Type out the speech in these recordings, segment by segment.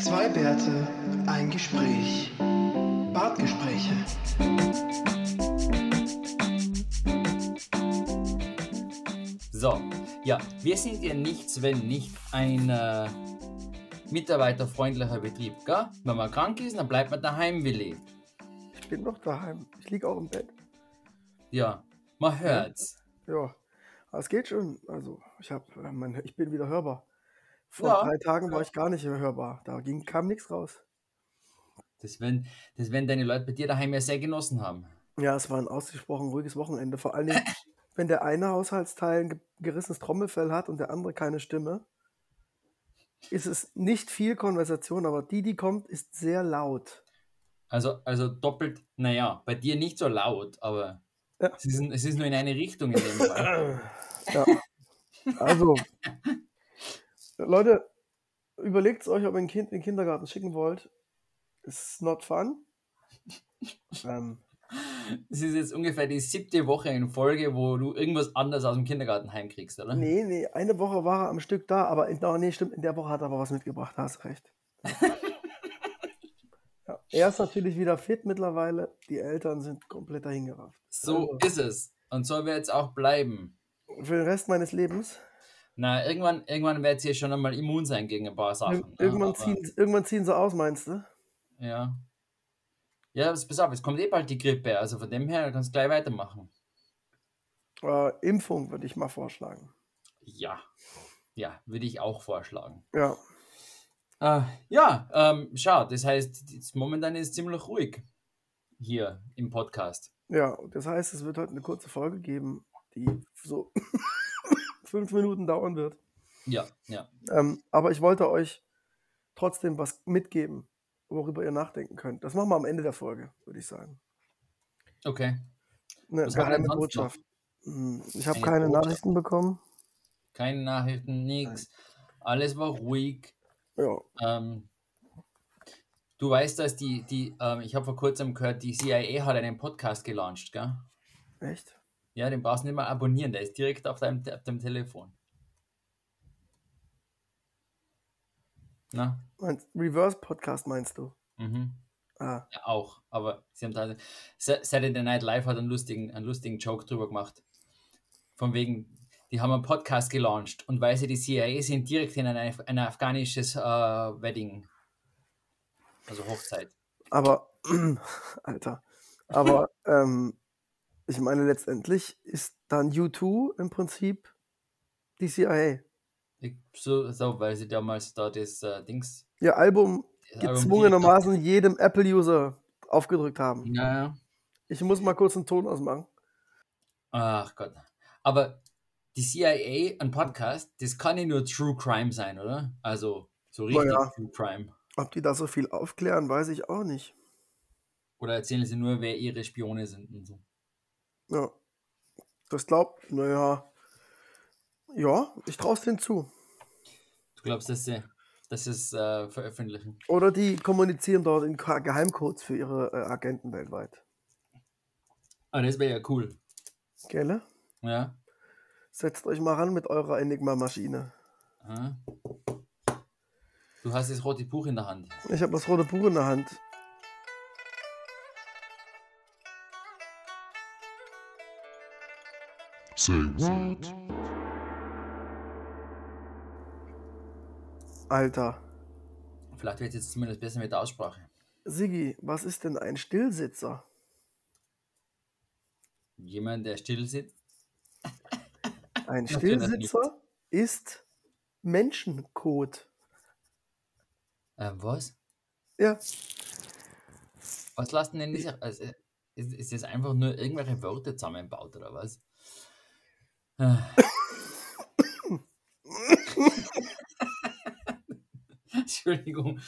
Zwei Bärte, ein Gespräch. Bartgespräche. So, ja, wir sind ja nichts, wenn nicht ein äh, mitarbeiterfreundlicher Betrieb, gell? Wenn man krank ist, dann bleibt man daheim, Willi. Ich bin noch daheim. Ich liege auch im Bett. Ja, man hört's. Ja, es geht schon. Also, ich, hab, äh, mein, ich bin wieder hörbar. Vor Ja. drei Tagen war ich gar nicht mehr hörbar. Da ging, kam nichts raus. Das werden, das werden deine Leute bei dir daheim ja sehr genossen haben. Ja, es war ein ausgesprochen ruhiges Wochenende. Vor allen Dingen, wenn der eine Haushaltsteil ein ge- gerissenes Trommelfell hat und der andere keine Stimme, ist es nicht viel Konversation, aber die, die kommt, ist sehr laut. Also, also doppelt, naja, bei dir nicht so laut, aber Ja. es, ist, es ist nur in eine Richtung in dem Fall. Ja. Also, Leute, überlegt euch, ob ihr ein Kind in den Kindergarten schicken wollt. It's not fun. Ähm, Es ist jetzt ungefähr die siebte Woche in Folge, wo du irgendwas anderes aus dem Kindergarten heimkriegst, oder? nee, nee, eine Woche war er am Stück da, aber in, oh, nee, stimmt, in der Woche hat er aber was mitgebracht, hast recht. ja, er ist natürlich wieder fit mittlerweile. Die Eltern sind komplett dahingerafft. So Also. ist es. Und so wird es auch bleiben. Für den Rest meines Lebens. Na, irgendwann, irgendwann wird sie schon einmal immun sein gegen ein paar Sachen. Ir ne? irgendwann, Aber- ziehen, irgendwann ziehen sie aus, meinst du? Ja. Ja, pass auf, es kommt eh bald die Grippe, also von dem her kannst du gleich weitermachen. Äh, Impfung würde ich mal vorschlagen. Ja. Ja, würde ich auch vorschlagen. Ja, Äh, ja, ähm, schau, das heißt, momentan ist es ziemlich ruhig hier im Podcast. ja, das heißt, es wird heute eine kurze Folge geben, die so fünf Minuten dauern wird. Ja, ja. Ähm, aber ich wollte euch trotzdem was mitgeben, worüber ihr nachdenken könnt. Das machen wir am Ende der Folge, würde ich sagen. Okay. Eine Was geheime Botschaft. Hm, Ich habe Eine keine Botschaft. Nachrichten bekommen. Keine Nachrichten, nichts. Alles war ruhig. Ja, Ähm, du weißt, dass die, die ähm, ich habe vor kurzem gehört, die CIA hat einen Podcast gelauncht, gell? echt? Ja, den brauchst du nicht mal abonnieren, der ist direkt auf deinem, auf deinem Telefon. Na? Meinst, Reverse Podcast meinst du? Mhm. Ah, Ja, auch. Aber sie haben da. Sa- Saturday Night Live hat einen lustigen, einen lustigen Joke drüber gemacht. Von wegen, die haben einen Podcast gelauncht und weil sie die CIA sind, direkt in ein, ein afghanisches äh, Wedding. Also Hochzeit. aber, Alter, aber ähm, ich meine, letztendlich ist dann U2 im Prinzip die CIA. So, so, weil sie damals da das äh, Dings. Ihr Album gezwungenermaßen jedem Apple-User aufgedrückt haben. ja. Ich muss mal kurz einen Ton ausmachen. Ach Gott. Aber die CIA, ein Podcast, das kann ja nur True Crime sein, oder? Also so richtig ja. True Crime. Ob die da so viel aufklären, weiß ich auch nicht. Oder erzählen sie nur, wer ihre Spione sind und so. Ja. Das glaubt, naja. Ja, ich traue es denen zu. Du glaubst, dass sie, es äh, veröffentlichen? Oder die kommunizieren dort in Geheimcodes für ihre äh, Agenten weltweit. Ah, das wäre ja cool. Gelle? Ja. Setzt euch mal ran mit eurer Enigma-Maschine. Du hast das rote Buch in der Hand. Ich habe das rote Buch in der Hand. Say what? Alter. Vielleicht wird es jetzt zumindest besser mit der Aussprache. Siggi, was ist denn ein Stillsitzer? Jemand, der still sitzt. Ein Stillsitzer ist Menschencode. Ähm, was? Ja, Was lassen denn diese. Also, ist, ist das einfach nur irgendwelche Worte zusammenbaut oder was? Ah. Entschuldigung.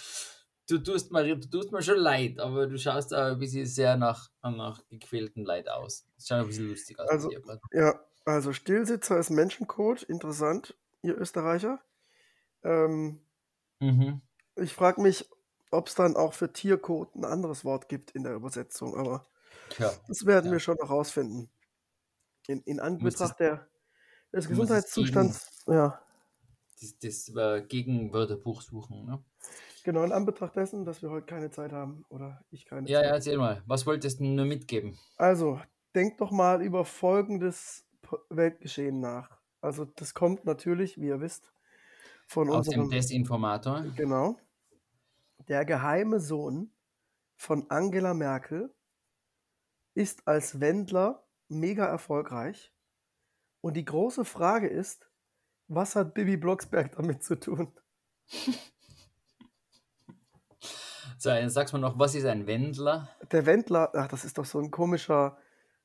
Du tust, mir, du tust mir schon leid, aber du schaust da ein bisschen sehr nach, nach gequältem Leid aus. Das schaut ein bisschen lustig aus. Also- ja. Also Stillsitzer ist Menschencode. Interessant, ihr Österreicher. Ähm, Mhm. ich frage mich, ob es dann auch für Tiercode ein anderes Wort gibt in der Übersetzung, aber Tja, das werden Ja. wir schon noch rausfinden. In, in Anbetracht der, des Gesundheitszustands. Ja, das, das äh, Gegenwörterbuch suchen. Ne? Genau, in Anbetracht dessen, dass wir heute keine Zeit haben oder ich keine Ja, Zeit. ja, erzähl mal. Was wolltest du nur mitgeben? Also, denk doch mal über folgendes Weltgeschehen nach. Also, das kommt natürlich, wie ihr wisst, von Aus dem unserem, Desinformator. genau, der geheime Sohn von Angela Merkel ist als Wendler mega erfolgreich. Und die große Frage ist, was hat Bibi Blocksberg damit zu tun? So, jetzt sagst du noch, was ist ein Wendler? Der Wendler, ach, das ist doch so ein komischer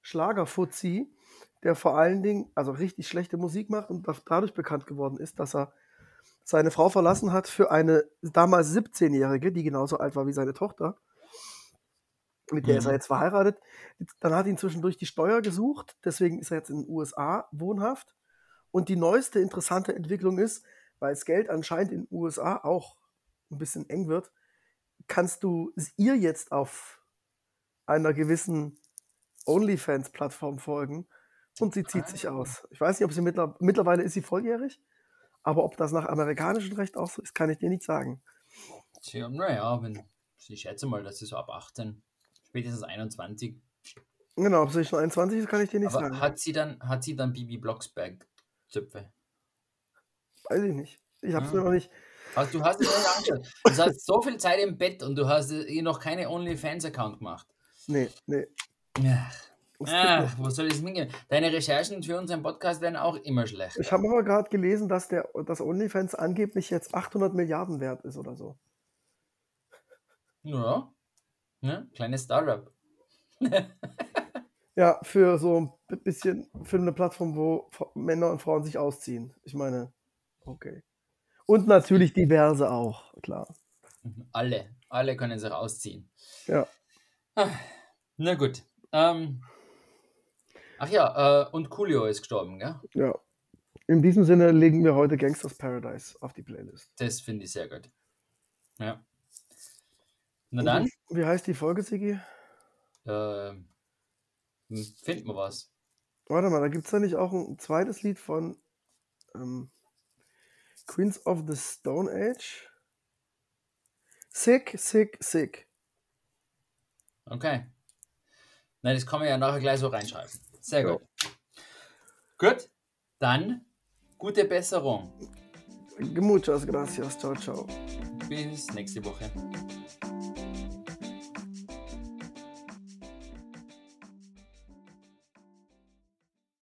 Schlagerfuzzi, der vor allen Dingen also richtig schlechte Musik macht und da- dadurch bekannt geworden ist, dass er seine Frau verlassen hat für eine damals 17-Jährige, die genauso alt war wie seine Tochter. Mit der ist er Mhm. jetzt verheiratet. Dann hat ihn zwischendurch die Steuer gesucht, deswegen ist er jetzt in den USA wohnhaft. Und die neueste interessante Entwicklung ist, weil das Geld anscheinend in den USA auch ein bisschen eng wird, kannst du ihr jetzt auf einer gewissen OnlyFans-Plattform folgen und sie zieht sich Ah. aus. Ich weiß nicht, ob sie mittler mittlerweile ist sie volljährig, aber ob das nach amerikanischem Recht auch so ist, kann ich dir nicht sagen. Tja, naja, wenn, ich schätze mal, das ist so ab 18, spätestens 21. Genau, ob sie schon 21 ist, kann ich dir nicht Aber sagen. hat sie dann, hat sie dann Bibi Blocksberg Zöpfe? Weiß ich nicht. Ich habe es Ah. mir noch nicht. Also, du hast es nicht angeschaut. Du hast so viel Zeit im Bett und du hast eh noch keine OnlyFans-Account gemacht. Nee, nee. Ja. Das Ah, wo soll es hingehen? Deine Recherchen für unseren Podcast werden auch immer schlechter. Ich habe aber gerade gelesen, dass der dass OnlyFans angeblich jetzt 800 Milliarden wert ist oder so. Ja. Ne? Kleines Startup. Ja, für so ein bisschen, für eine Plattform, wo Männer und Frauen sich ausziehen. Ich meine, okay. Und natürlich diverse auch, klar. Alle. Alle können sich ausziehen. Ja. Ah, Na gut. Ähm, ach ja, äh, und Coolio ist gestorben, gell? Ja. In diesem Sinne legen wir heute Gangsters Paradise auf die Playlist. Das finde ich sehr gut. Ja. Na dann, Wie heißt die Folge, Sigi? äh, finden wir was. Warte mal, da gibt es da nicht auch ein zweites Lied von ähm, Queens of the Stone Age? Sick, sick, sick. Okay. Na, das kann man ja nachher gleich so reinschreiben. Sehr Ja. gut. Gut, dann gute Besserung. Muchas gracias. Ciao, ciao. Bis nächste Woche.